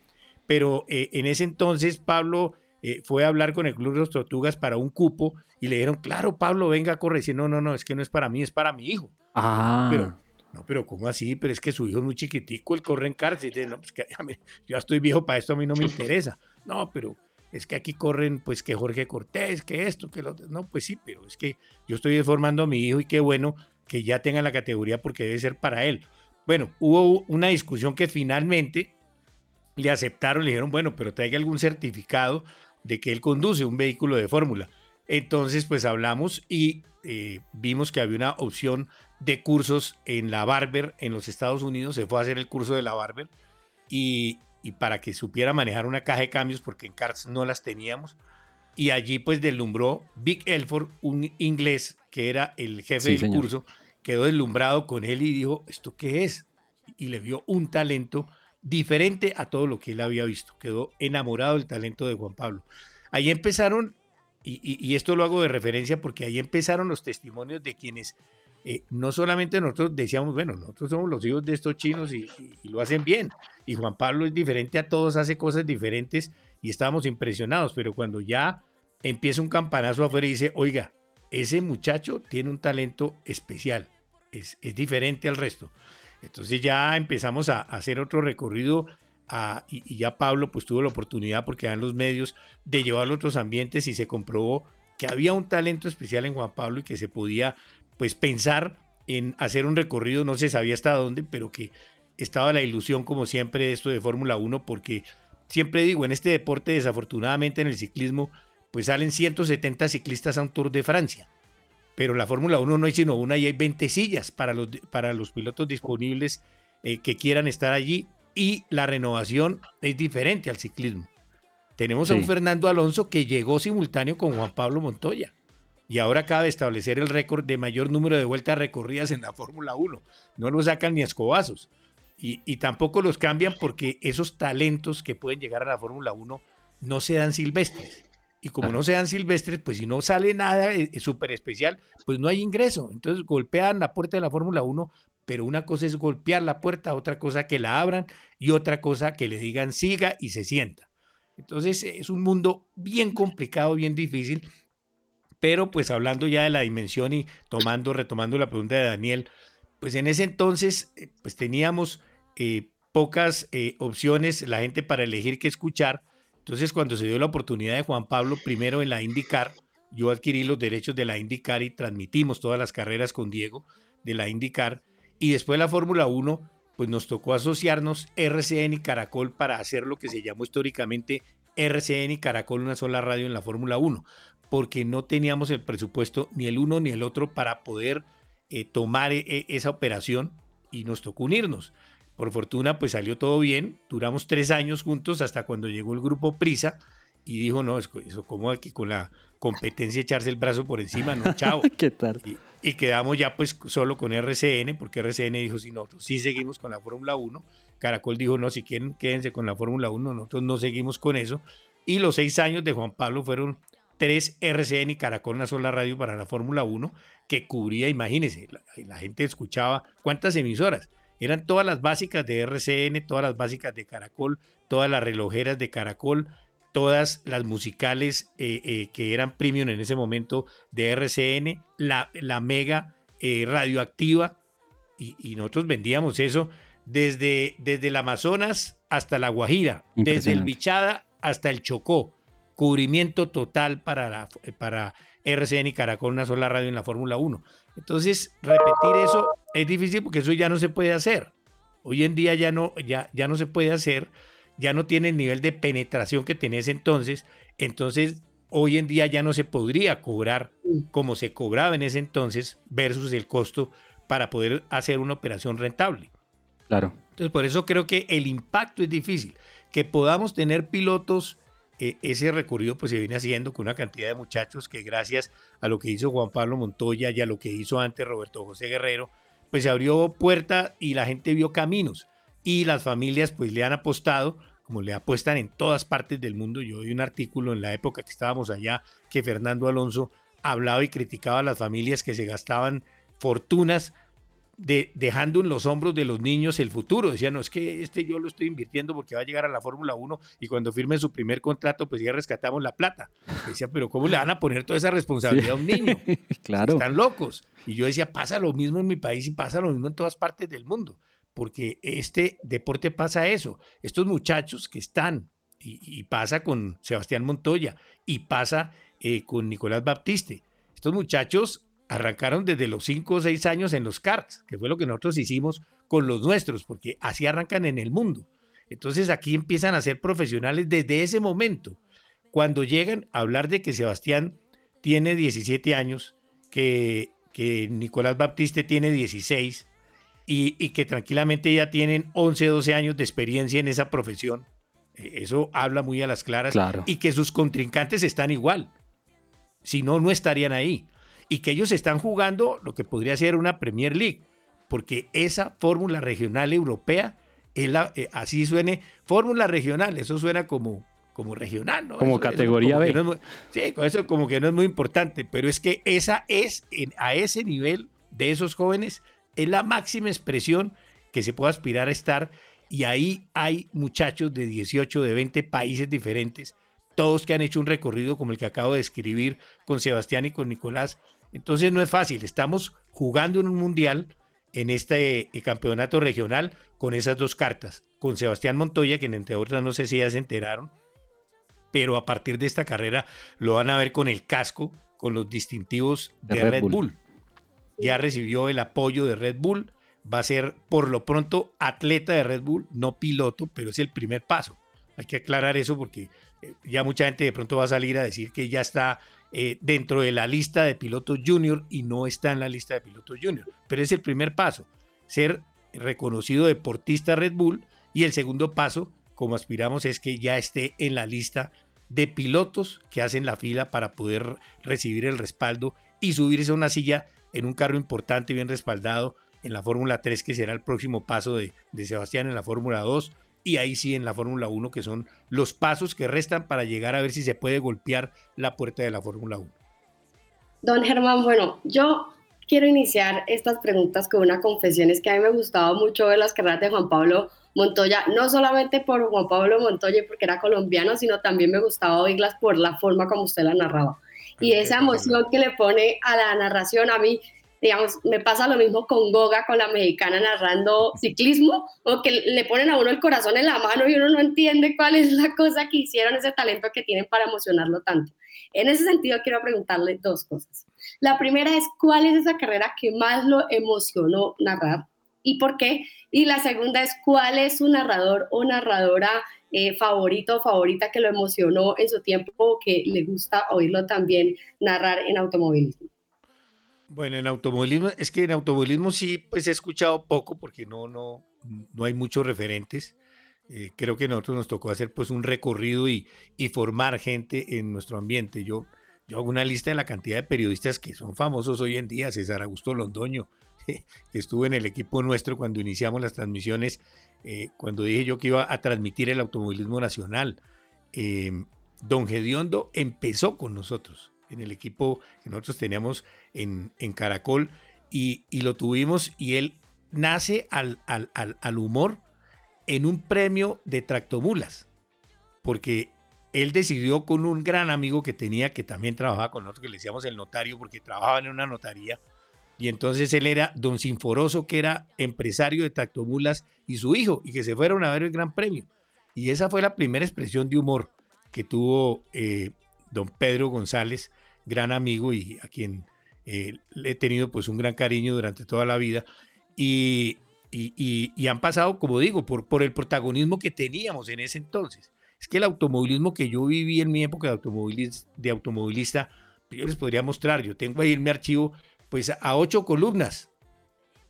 Pero eh, en ese entonces Pablo eh, fue a hablar con el Club los Tortugas para un cupo y le dijeron, claro, Pablo, venga a correr. Y dice, no, no, no, es que no es para mí, es para mi hijo. Ah. No, pero ¿cómo así? Pero es que su hijo es muy chiquitico, él corre en cárcel. No, pues que, yo ya estoy viejo para esto, a mí no me interesa. No, pero es que aquí corren, pues que Jorge Cortés, que esto, que lo otro. No, pues sí, pero es que yo estoy formando a mi hijo y qué bueno que ya tenga la categoría porque debe ser para él. Bueno, hubo una discusión que finalmente le aceptaron, le dijeron, bueno, pero traiga algún certificado de que él conduce un vehículo de fórmula. Entonces, pues hablamos y eh, vimos que había una opción de cursos en la Barber en los Estados Unidos, se fue a hacer el curso de la Barber y, y para que supiera manejar una caja de cambios, porque en karts no las teníamos. Y allí pues deslumbró Vic Elford, un inglés que era el jefe Sí, del señor. curso, quedó deslumbrado con él y dijo, ¿esto qué es? Y le vio un talento diferente a todo lo que él había visto. Quedó enamorado del talento de Juan Pablo. Ahí empezaron, y, y- y esto lo hago de referencia porque ahí empezaron los testimonios de quienes eh, no solamente nosotros decíamos, bueno, nosotros somos los hijos de estos chinos y, lo hacen bien. Y Juan Pablo es diferente a todos, hace cosas diferentes y estábamos impresionados, pero cuando ya empieza un campanazo afuera y dice, oiga, ese muchacho tiene un talento especial, es, es diferente al resto. Entonces ya empezamos a, hacer otro recorrido y, ya Pablo pues tuvo la oportunidad porque dan los medios de llevarlo a otros ambientes y se comprobó que había un talento especial en Juan Pablo y que se podía pues pensar en hacer un recorrido, no se sabía hasta dónde, pero que estaba la ilusión como siempre de esto de Fórmula 1 porque siempre digo, en este deporte desafortunadamente en el ciclismo pues salen 170 ciclistas a un Tour de Francia pero la Fórmula 1 no hay sino una y hay 20 sillas para los, para los pilotos disponibles eh, que quieran estar allí y la renovación es diferente al ciclismo. Tenemos a un. Fernando Alonso que llegó simultáneo con Juan Pablo Montoya y ahora acaba de establecer el récord de mayor número de vueltas recorridas en la Fórmula 1. No lo sacan ni a escobazos y, y tampoco los cambian porque esos talentos que pueden llegar a la Fórmula 1 no se dan silvestres. Y como no se dan silvestres, pues si no sale nada eh, eh, súper especial, pues no hay ingreso. Entonces golpean la puerta de la Fórmula 1, pero una cosa es golpear la puerta, otra cosa que la abran y otra cosa que le digan siga y se sienta. Entonces es un mundo bien complicado, bien difícil, pero pues hablando ya de la dimensión y tomando, retomando la pregunta de Daniel, pues en ese entonces eh, pues teníamos eh, pocas eh, opciones, la gente para elegir qué escuchar. Entonces cuando se dio la oportunidad de Juan Pablo primero en la IndyCar, yo adquirí los derechos de la IndyCar y transmitimos todas las carreras con Diego de la IndyCar y después la Fórmula 1 pues nos tocó asociarnos RCN y Caracol para hacer lo que se llamó históricamente RCN y Caracol una sola radio en la Fórmula 1, porque no teníamos el presupuesto ni el uno ni el otro para poder eh, tomar eh, eh, esa operación y nos tocó unirnos. Por fortuna, pues salió todo bien. Duramos tres años juntos hasta cuando llegó el grupo Prisa y dijo, no, es- eso como aquí con la competencia echarse el brazo por encima, no, chao. ¿Qué tal? Y, y quedamos ya pues solo con RCN, porque RCN dijo, si nosotros sí seguimos con la Fórmula 1. Caracol dijo, no, si quieren, quédense con la Fórmula 1, nosotros no seguimos con eso. Y los seis años de Juan Pablo fueron tres RCN y Caracol, una sola radio para la Fórmula 1, que cubría, imagínense, la, la gente escuchaba cuántas emisoras. Eran todas las básicas de RCN, todas las básicas de Caracol, todas las relojeras de Caracol, todas las musicales eh, eh, que eran premium en ese momento de RCN, la, la mega eh, radioactiva, y, y nosotros vendíamos eso desde, desde el Amazonas hasta la Guajira, desde el. Bichada hasta el Chocó, cubrimiento total para, la, para RCN y Caracol, una sola radio en la Fórmula 1. Entonces, repetir eso es difícil porque eso ya no se puede hacer. Hoy en día ya no, ya, ya no se puede hacer, ya no tiene el nivel de penetración que tenés entonces. Entonces, hoy en día ya no se podría cobrar como se cobraba en ese entonces versus el costo para poder hacer una operación rentable. Claro. Entonces, por eso creo que el impacto es difícil. Que podamos tener pilotos, eh, ese recorrido pues se viene haciendo con una cantidad de muchachos que gracias a lo que hizo Juan Pablo Montoya y a lo que hizo antes Roberto José Guerrero, pues se abrió puerta y la gente vio caminos. Y las familias pues le han apostado, como le apuestan en todas partes del mundo. Yo vi un artículo en la época que estábamos allá que Fernando Alonso hablaba y criticaba a las familias que se gastaban fortunas de, dejando en los hombros de los niños el futuro. Decían, no, es que este yo lo estoy invirtiendo porque va a llegar a la Fórmula 1 y cuando firmen su primer contrato, pues ya rescatamos la plata. Decía, pero ¿cómo le van a poner toda esa responsabilidad a un niño? Claro. Están locos. Y yo decía, pasa lo mismo en mi país y pasa lo mismo en todas partes del mundo, porque este deporte pasa eso. Estos muchachos que están, y, y pasa con Sebastián Montoya, y pasa eh, con Nicolás Baptiste, estos muchachos arrancaron desde los 5 o 6 años en los karts, que fue lo que nosotros hicimos con los nuestros, porque así arrancan en el mundo. Entonces aquí empiezan a ser profesionales desde ese momento. Cuando llegan a hablar de que Sebastián tiene 17 años, que, que Nicolás Baptiste tiene 16 y, y que tranquilamente ya tienen 11, 12 años de experiencia en esa profesión, Eh, Eso habla muy a las claras. Claro. Y que sus contrincantes están igual. Si no, no estarían ahí. Y que ellos están jugando lo que podría ser una Premier League. Porque esa fórmula regional europea, es la- eh, así suene, fórmula regional, eso suena como, como regional, ¿no? Como Eso- eso categoría como B. no es sí, con eso como que no es muy importante, pero es que esa es, en- a ese nivel de esos jóvenes, es la máxima expresión que se puede aspirar a estar. Y ahí hay muchachos de 18, de 20 países diferentes, todos que han hecho un recorrido como el que acabo de escribir con Sebastián y con Nicolás. Entonces no es fácil, estamos jugando en un mundial en este eh, campeonato regional con esas dos cartas, con Sebastián Montoya, que entre otras no sé si ya se enteraron, pero a partir de esta carrera lo van a ver con el casco, con los distintivos de, De Red Red, Bull. Bull. Ya recibió el apoyo de Red Bull, va a ser por lo pronto atleta de Red Bull, no piloto, pero es el primer paso. Hay que aclarar eso porque eh, ya mucha gente de pronto va a salir a decir que ya está eh, dentro de la lista de pilotos junior y no está en la lista de pilotos junior. Pero es el primer paso, ser reconocido deportista Red Bull y el segundo paso, como aspiramos, es que ya esté en la lista de pilotos que hacen la fila para poder recibir el respaldo y subirse a una silla en un carro importante y bien respaldado en la Fórmula 3, que será el próximo paso de, de Sebastián en la Fórmula 2 y ahí sí en la Fórmula 1, que son los pasos que restan para llegar a ver si se puede golpear la puerta de la Fórmula 1. Don Germán, bueno, yo quiero iniciar estas preguntas con una confesión. Es que a mí me gustaba mucho ver las carreras de Juan Pablo Montoya, no solamente por Juan Pablo Montoya porque era colombiano, sino también me gustaba oírlas por la forma como usted la narraba. Y esa emoción que le pone a la narración, a mí, digamos, me pasa lo mismo con Goga, con la mexicana narrando ciclismo, o que le ponen a uno el corazón en la mano y uno no entiende cuál es la cosa que hicieron, ese talento que tienen para emocionarlo tanto. En ese sentido, quiero preguntarle dos cosas. La primera es, ¿cuál es esa carrera que más lo emocionó narrar y por qué? Y la segunda es, ¿cuál es su narrador o narradora eh, favorito o favorita que lo emocionó en su tiempo o que le gusta oírlo también narrar en automovilismo? Bueno, en automovilismo, es que en automovilismo sí, pues he escuchado poco porque no, no, no hay muchos referentes. Eh, creo que a nosotros nos tocó hacer pues un recorrido y, y formar gente en nuestro ambiente. Yo, yo hago una lista de la cantidad de periodistas que son famosos hoy en día. César Augusto Londoño, que estuvo en el equipo nuestro cuando iniciamos las transmisiones, eh, cuando dije yo que iba a transmitir el automovilismo nacional. Eh, don Gediondo empezó con nosotros en el equipo que nosotros teníamos en, Caracol y, lo tuvimos y él nace al, humor en un premio de tractomulas, porque él decidió con un gran amigo que tenía, que también trabajaba con nosotros, que le decíamos el notario, porque trabajaban en una notaría, y entonces él era don Sinforoso, que era empresario de tractomulas, y su hijo, y que se fueron a ver el gran premio. Y esa fue la primera expresión de humor que tuvo eh, don Pedro González, gran amigo y a quien eh, he tenido pues un gran cariño durante toda la vida. Y, y, y, y, han pasado, como digo, por, por el protagonismo que teníamos en ese entonces. Es que el automovilismo que yo viví en mi época de automovilista, de automovilista yo les podría mostrar, yo tengo ahí en mi archivo, pues a ocho columnas.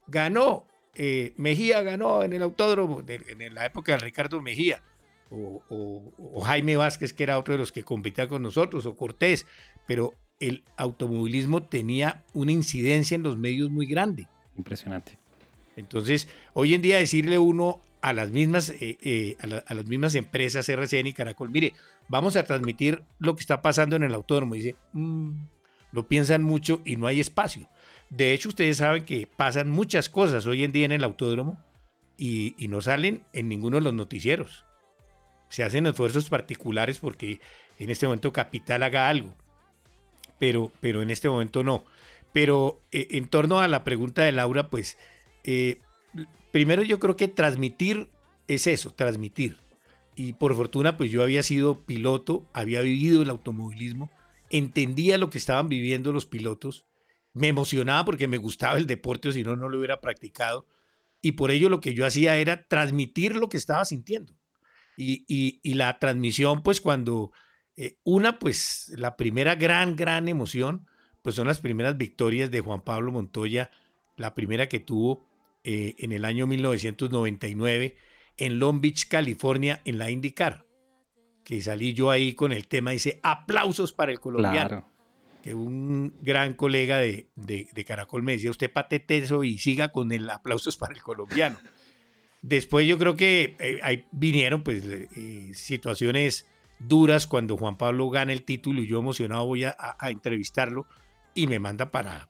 Ganó, eh, Mejía ganó en el autódromo, de, en la época de Ricardo Mejía, o, o, o, Jaime Vázquez, que era otro de los que competía con nosotros, o Cortés, pero el automovilismo tenía una incidencia en los medios muy grande. Impresionante. Entonces, hoy en día decirle uno a las mismas, eh, eh, a, la, a, las mismas empresas RCN y Caracol, mire, vamos a transmitir lo que está pasando en el autódromo. Dice, mmm, lo piensan mucho y no hay espacio. De hecho, ustedes saben que pasan muchas cosas hoy en día en el autódromo y, y no salen en ninguno de los noticieros. Se hacen esfuerzos particulares porque en este momento Capital haga algo, pero, pero en este momento no. Pero eh, en torno a la pregunta de Laura, pues eh, primero yo creo que transmitir es eso, transmitir. Y por fortuna, pues yo había sido piloto, había vivido el automovilismo, entendía lo que estaban viviendo los pilotos, me emocionaba porque me gustaba el deporte, o si no, no lo hubiera practicado. Y por ello lo que yo hacía era transmitir lo que estaba sintiendo. Y, y, y la transmisión, pues cuando eh, una, pues la primera gran, gran emoción, pues son las primeras victorias de Juan Pablo Montoya, la primera que tuvo eh, en el año 1999 en Long Beach, California, en la IndyCar. que salí yo ahí con el tema, dice, aplausos para el colombiano. Claro. Que un gran colega de, de, de Caracol me decía, usted patete eso y siga con el aplausos para el colombiano. Después yo creo que eh, ahí vinieron pues eh, situaciones duras cuando Juan Pablo gana el título y yo emocionado voy a, a- a entrevistarlo y me manda para,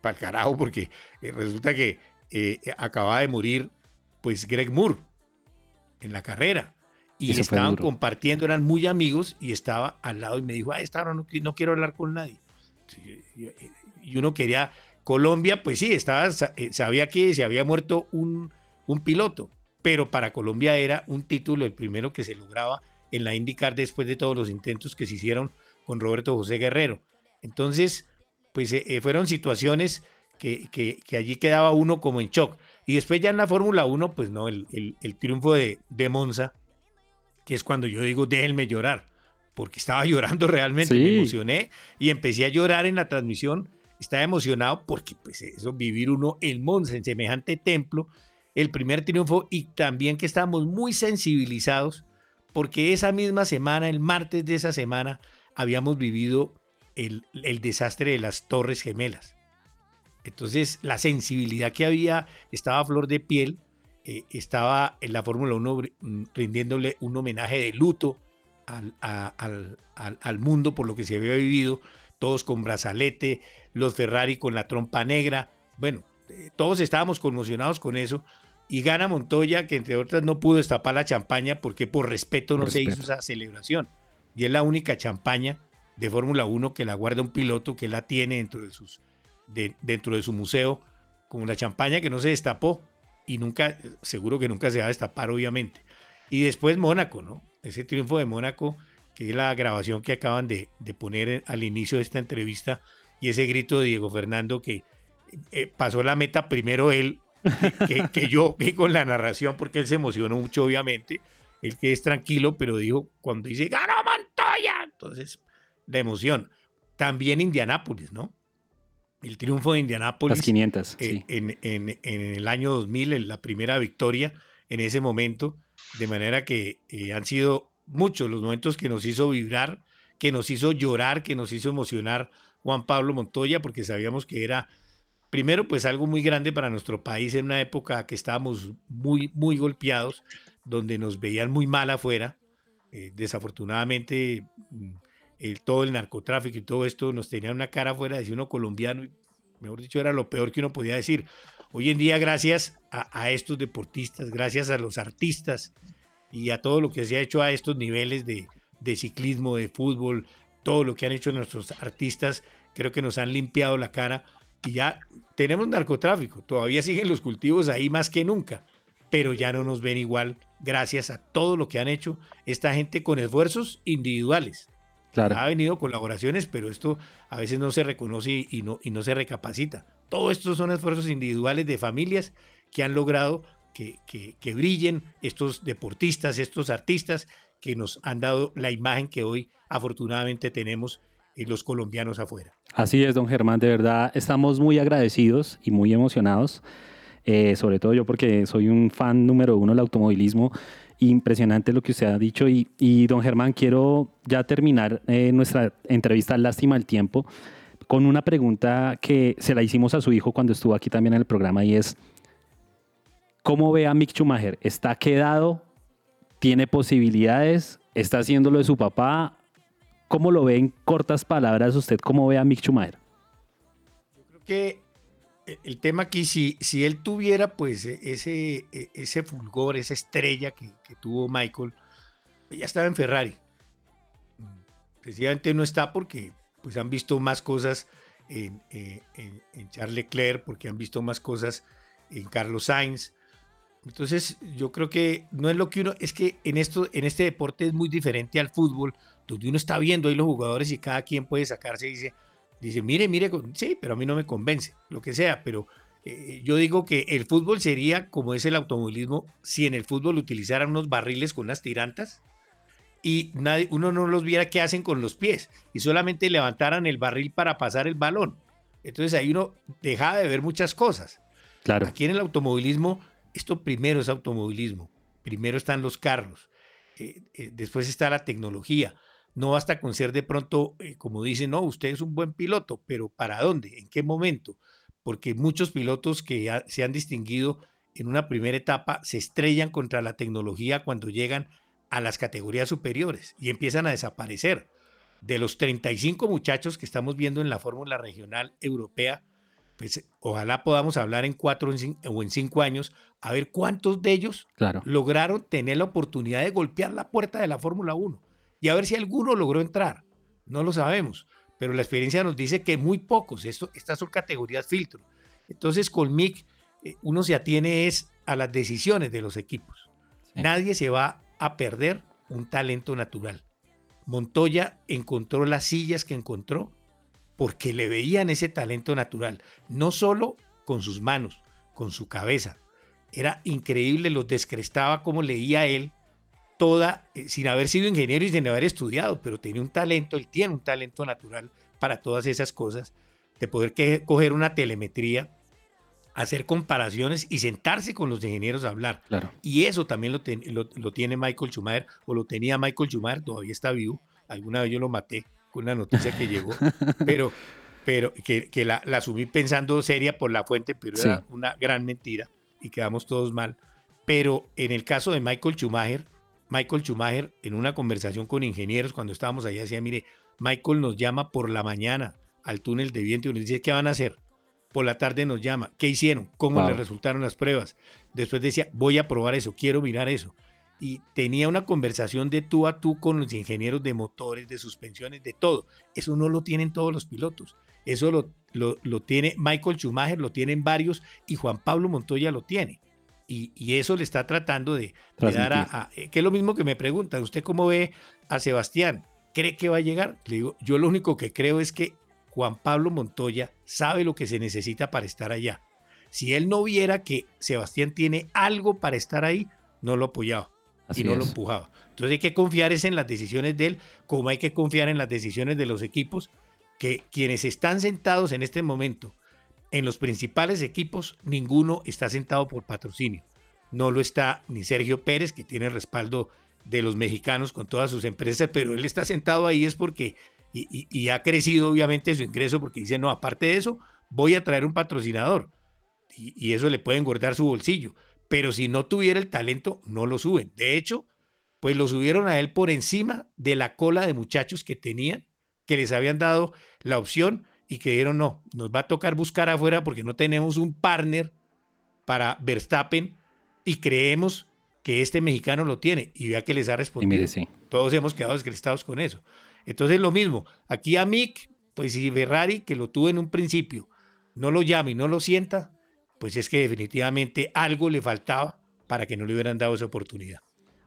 para el carajo porque eh, resulta que eh, acababa de morir pues Greg Moore en la carrera y Eso estaban compartiendo, eran muy amigos y estaba al lado y me dijo, a esta hora no, no quiero hablar con nadie. Sí, Y, uno quería, Colombia, pues sí, estaba, sa- eh, sabía que se había muerto un, un piloto, pero para Colombia era un título, el primero que se lograba en la IndyCar después de todos los intentos que se hicieron con Roberto José Guerrero. Entonces, pues eh, eh, fueron situaciones que, que- que allí quedaba uno como en shock. Y después ya en la Fórmula 1, pues no, el, el- el triunfo de, de Monza, que es cuando yo digo, déjenme llorar, porque estaba llorando realmente, me emocioné y empecé a llorar en la transmisión, estaba emocionado porque pues eso, vivir uno en Monza, en semejante templo, el primer triunfo y también que estábamos muy sensibilizados porque esa misma semana, el martes de esa semana, habíamos vivido el, desastre de las Torres Gemelas. Entonces, la sensibilidad que había estaba a flor de piel, eh, estaba en la Fórmula 1 br- mm, rindiéndole un homenaje de luto al mundo por lo que se había vivido, todos con brazalete, los Ferrari con la trompa negra, bueno, eh, todos estábamos conmocionados con eso, y gana Montoya, que entre otras no pudo destapar la champaña porque por respeto no se hizo esa celebración, y es la única champaña de Fórmula 1 que la guarda un piloto que la tiene dentro de sus de- dentro de su museo, como la champaña que no se destapó y nunca, seguro que nunca se va a destapar, obviamente. Y después Mónaco, ¿no? Ese triunfo de Mónaco, que es la grabación que acaban de, de poner al inicio de esta entrevista, y ese grito de Diego Fernando que eh, pasó la meta primero él que, yo que con la narración, porque él se emocionó mucho, obviamente. Él que es tranquilo, pero dijo, cuando dice, ¡ganó Montoya! Entonces, la emoción. También Indianápolis, ¿no? El triunfo de Indianápolis. Las 500, eh, sí. en, en- en el año 2000, en la primera victoria en ese momento. De manera que eh, han sido muchos los momentos que nos hizo vibrar, que nos hizo llorar, que nos hizo emocionar Juan Pablo Montoya, porque sabíamos que era, primero, pues algo muy grande para nuestro país en una época que estábamos muy, muy golpeados, donde nos veían muy mal afuera. Eh, desafortunadamente, mm, todo el narcotráfico y todo esto nos tenía una cara afuera de uno colombiano, mejor dicho, era lo peor que uno podía decir. Hoy en día, gracias a, a estos deportistas, gracias a los artistas y a todo lo que se ha hecho a estos niveles de, de ciclismo, de fútbol, todo lo que han hecho nuestros artistas, creo que nos han limpiado la cara y ya tenemos narcotráfico. Todavía siguen los cultivos ahí más que nunca, pero ya no nos ven igual gracias a todo lo que han hecho esta gente con esfuerzos individuales. Claro. Ha venido colaboraciones, pero esto a veces no se reconoce y- y no, y no se recapacita. Todo esto son esfuerzos individuales de familias que han logrado que, que- que brillen estos deportistas, estos artistas que nos han dado la imagen que hoy afortunadamente tenemos en los colombianos afuera. Así es, don Germán, de verdad estamos muy agradecidos y muy emocionados, eh, sobre todo yo porque soy un fan número uno del automovilismo. Impresionante lo que usted ha dicho y, y, don Germán, quiero ya terminar eh, nuestra entrevista, lástima el tiempo, con una pregunta que se la hicimos a su hijo cuando estuvo aquí también en el programa y es, ¿cómo ve a Mick Schumacher? ¿Está quedado? ¿Tiene posibilidades? ¿Está haciendo lo de su papá? ¿Cómo lo ve en cortas palabras usted? ¿Cómo ve a Mick Schumacher? Creo que eh, el tema aquí, si, si él tuviera pues e- ese, e- ese fulgor, esa estrella que, que tuvo Michael, ya estaba en Ferrari. Precisamente no está porque pues han visto más cosas en, en- en Charles Leclerc, porque han visto más cosas en Carlos Sainz. Entonces, yo creo que no es lo que uno, es que en esto, en este deporte es muy diferente al fútbol, donde uno está viendo ahí los jugadores y cada quien puede sacarse y dice, dice, mire, mire, sí, pero a mí no me convence, lo que sea, pero eh, yo digo que el fútbol sería como es el automovilismo, si en el fútbol utilizaran unos barriles con unas tirantas y nadie, uno no los viera qué hacen con los pies y solamente levantaran el barril para pasar el balón. Entonces ahí uno dejaba de ver muchas cosas. Claro. Aquí en el automovilismo, esto primero es automovilismo, primero están los carros. eh, eh, después está la tecnología. No basta con ser de pronto, eh, como dicen, no, usted es un buen piloto, pero ¿para dónde? ¿En qué momento? Porque muchos pilotos que se han distinguido en una primera etapa se estrellan contra la tecnología cuando llegan a las categorías superiores y empiezan a desaparecer. De los 35 muchachos que estamos viendo en la Fórmula Regional Europea, pues ojalá podamos hablar en cuatro o en cinco años, a ver cuántos de ellos lograron tener la oportunidad de golpear la puerta de la Fórmula 1 y a ver si alguno logró entrar. No lo sabemos, pero la experiencia nos dice que muy pocos. Esto, estas son categorías filtro. Entonces, con MIC, eh, uno se atiene es a las decisiones de los equipos. Nadie se va a perder un talento natural. Montoya encontró las sillas que encontró porque le veían ese talento natural, no solo con sus manos, con su cabeza. Era increíble, lo descrestaba como leía él, toda, eh, sin haber sido ingeniero y sin haber estudiado, pero tenía un talento, él tiene un talento natural para todas esas cosas, de poder coger una telemetría, hacer comparaciones y sentarse con los ingenieros a hablar. Y eso también lo, lo, tiene Michael Schumacher, o lo tenía Michael Schumacher, todavía está vivo, alguna vez yo lo maté, una noticia que llegó, pero, pero que, que la, la, asumí pensando seria por la fuente, pero era una gran mentira y quedamos todos mal. Pero en el caso de Michael Schumacher, Michael Schumacher, en una conversación con ingenieros, cuando estábamos allá, decía, mire, Michael nos llama por la mañana al túnel de viento y nos dice, ¿qué van a hacer? Por la tarde nos llama, ¿qué hicieron? ¿Cómo le resultaron las pruebas? Después decía, voy a probar eso, quiero mirar eso y tenía una conversación de tú a tú con los ingenieros de motores, de suspensiones, de todo. Eso no lo tienen todos los pilotos. Eso lo, lo, tiene Michael Schumacher, lo tienen varios y Juan Pablo Montoya lo tiene. Y, y eso le está tratando de, dar a, eh, que es lo mismo que me preguntan, ¿usted cómo ve a Sebastián? ¿Cree que va a llegar? Le digo, yo lo único que creo es que Juan Pablo Montoya sabe lo que se necesita para estar allá. Si él no viera que Sebastián tiene algo para estar ahí, no lo apoyaba y no lo empujaba. Entonces hay que confiar es en las decisiones de él, como hay que confiar en las decisiones de los equipos, que quienes están sentados en este momento en los principales equipos, ninguno está sentado por patrocinio. No lo está ni Sergio Pérez, que tiene respaldo de los mexicanos con todas sus empresas, pero él está sentado ahí es porque, y, ha crecido obviamente su ingreso porque dice, no, aparte de eso, voy a traer un patrocinador. Y, y eso le puede engordar su bolsillo pero si no tuviera el talento, no lo suben. De hecho, pues lo subieron a él por encima de la cola de muchachos que tenían, que les habían dado la opción y que dijeron, no, nos va a tocar buscar afuera porque no tenemos un partner para Verstappen y creemos que este mexicano lo tiene. Y vea que les ha respondido. Todos hemos quedado descrestados con eso. Entonces lo mismo, aquí a Mick, pues si Ferrari, que lo tuvo en un principio, no lo llama y no lo sienta, pues es que definitivamente algo le faltaba para que no le hubieran dado esa oportunidad.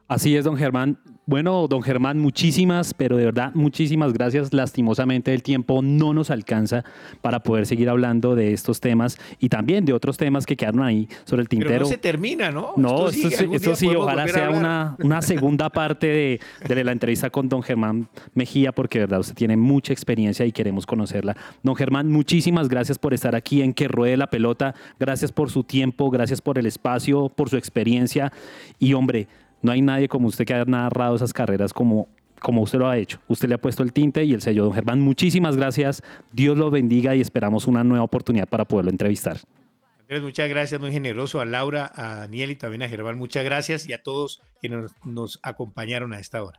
Así es, don Germán. Bueno, don Germán, muchísimas, pero de verdad, muchísimas gracias. Lastimosamente el tiempo no nos alcanza para poder seguir hablando de estos temas y también de otros temas que quedaron ahí sobre el tintero. Pero no se termina, ¿no? No, esto, sí, ojalá sea una, una, segunda parte de, de, la entrevista con don Germán Mejía, porque de verdad usted tiene mucha experiencia y queremos conocerla. Don Germán, muchísimas gracias por estar aquí en Que Ruede la Pelota. Gracias por su tiempo, gracias por el espacio, por su experiencia y, hombre, no hay nadie como usted que haya narrado esas carreras como, como usted lo ha hecho. Usted le ha puesto el tinte y el sello. Don Germán, muchísimas gracias. Dios lo bendiga y esperamos una nueva oportunidad para poderlo entrevistar. Andrés, muchas gracias, muy generoso. A Laura, a Daniel y también a Germán, muchas gracias y a todos quienes nos, acompañaron a esta hora.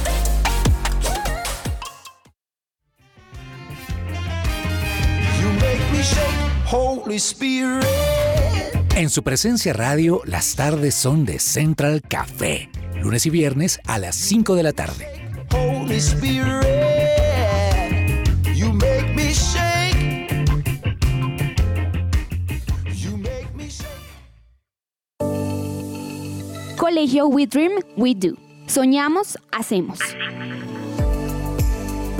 Holy Spirit. En su presencia radio, las tardes son de Central Café. Lunes y viernes a las 5 de la tarde. Holy Spirit, you make me shake. You make me shake. Colegio We Dream, We Do. Soñamos, hacemos.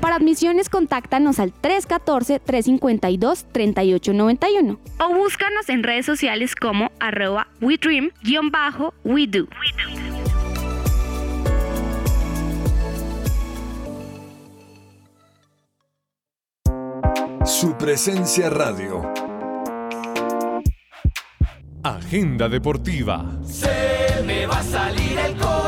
Para admisiones, contáctanos al 314-352-3891 o búscanos en redes sociales como arroba WeDream-WeDo. Su presencia radio. Agenda deportiva. Se me va a salir el corazón.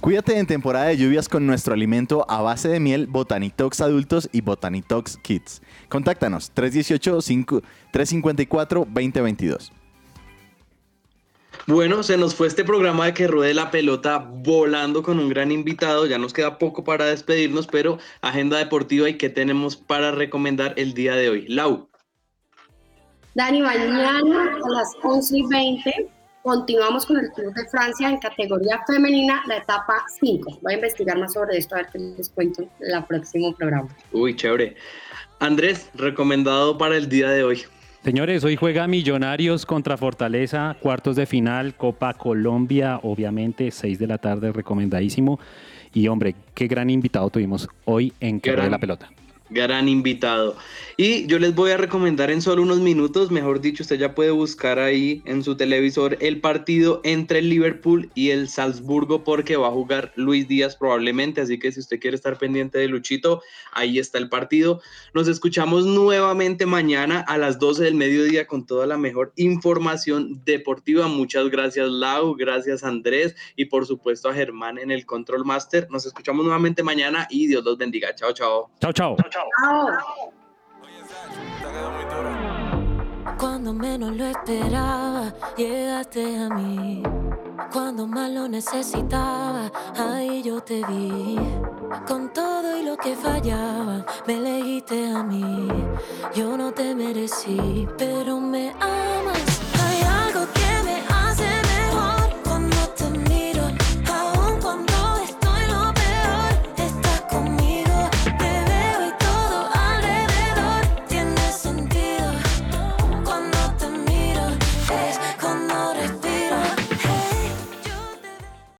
Cuídate en temporada de lluvias con nuestro alimento a base de miel Botanitox Adultos y Botanitox Kids. Contáctanos 318-354-2022. Bueno, se nos fue este programa de que ruede la pelota volando con un gran invitado. Ya nos queda poco para despedirnos, pero agenda deportiva y qué tenemos para recomendar el día de hoy. Lau. Dani, mañana a las 11 y 20 continuamos con el Tour de Francia en categoría femenina, la etapa 5. Voy a investigar más sobre esto, a ver qué les cuento en el próximo programa. Uy, chévere. Andrés, recomendado para el día de hoy. Señores, hoy juega Millonarios contra Fortaleza, cuartos de final, Copa Colombia, obviamente, 6 de la tarde, recomendadísimo. Y hombre, qué gran invitado tuvimos hoy en Que de la Pelota. Gran invitado. Y yo les voy a recomendar en solo unos minutos, mejor dicho, usted ya puede buscar ahí en su televisor el partido entre el Liverpool y el Salzburgo porque va a jugar Luis Díaz probablemente, así que si usted quiere estar pendiente de Luchito, ahí está el partido. Nos escuchamos nuevamente mañana a las 12 del mediodía con toda la mejor información deportiva. Muchas gracias Lau, gracias Andrés y por supuesto a Germán en el Control Master. Nos escuchamos nuevamente mañana y Dios los bendiga. Chao, chao. Chao. Cuando menos lo esperaba, llegaste a mí. Cuando más lo necesitaba, ahí yo te vi. Con todo y lo que fallaba, me elegiste a mí. Yo no te merecí, pero me amas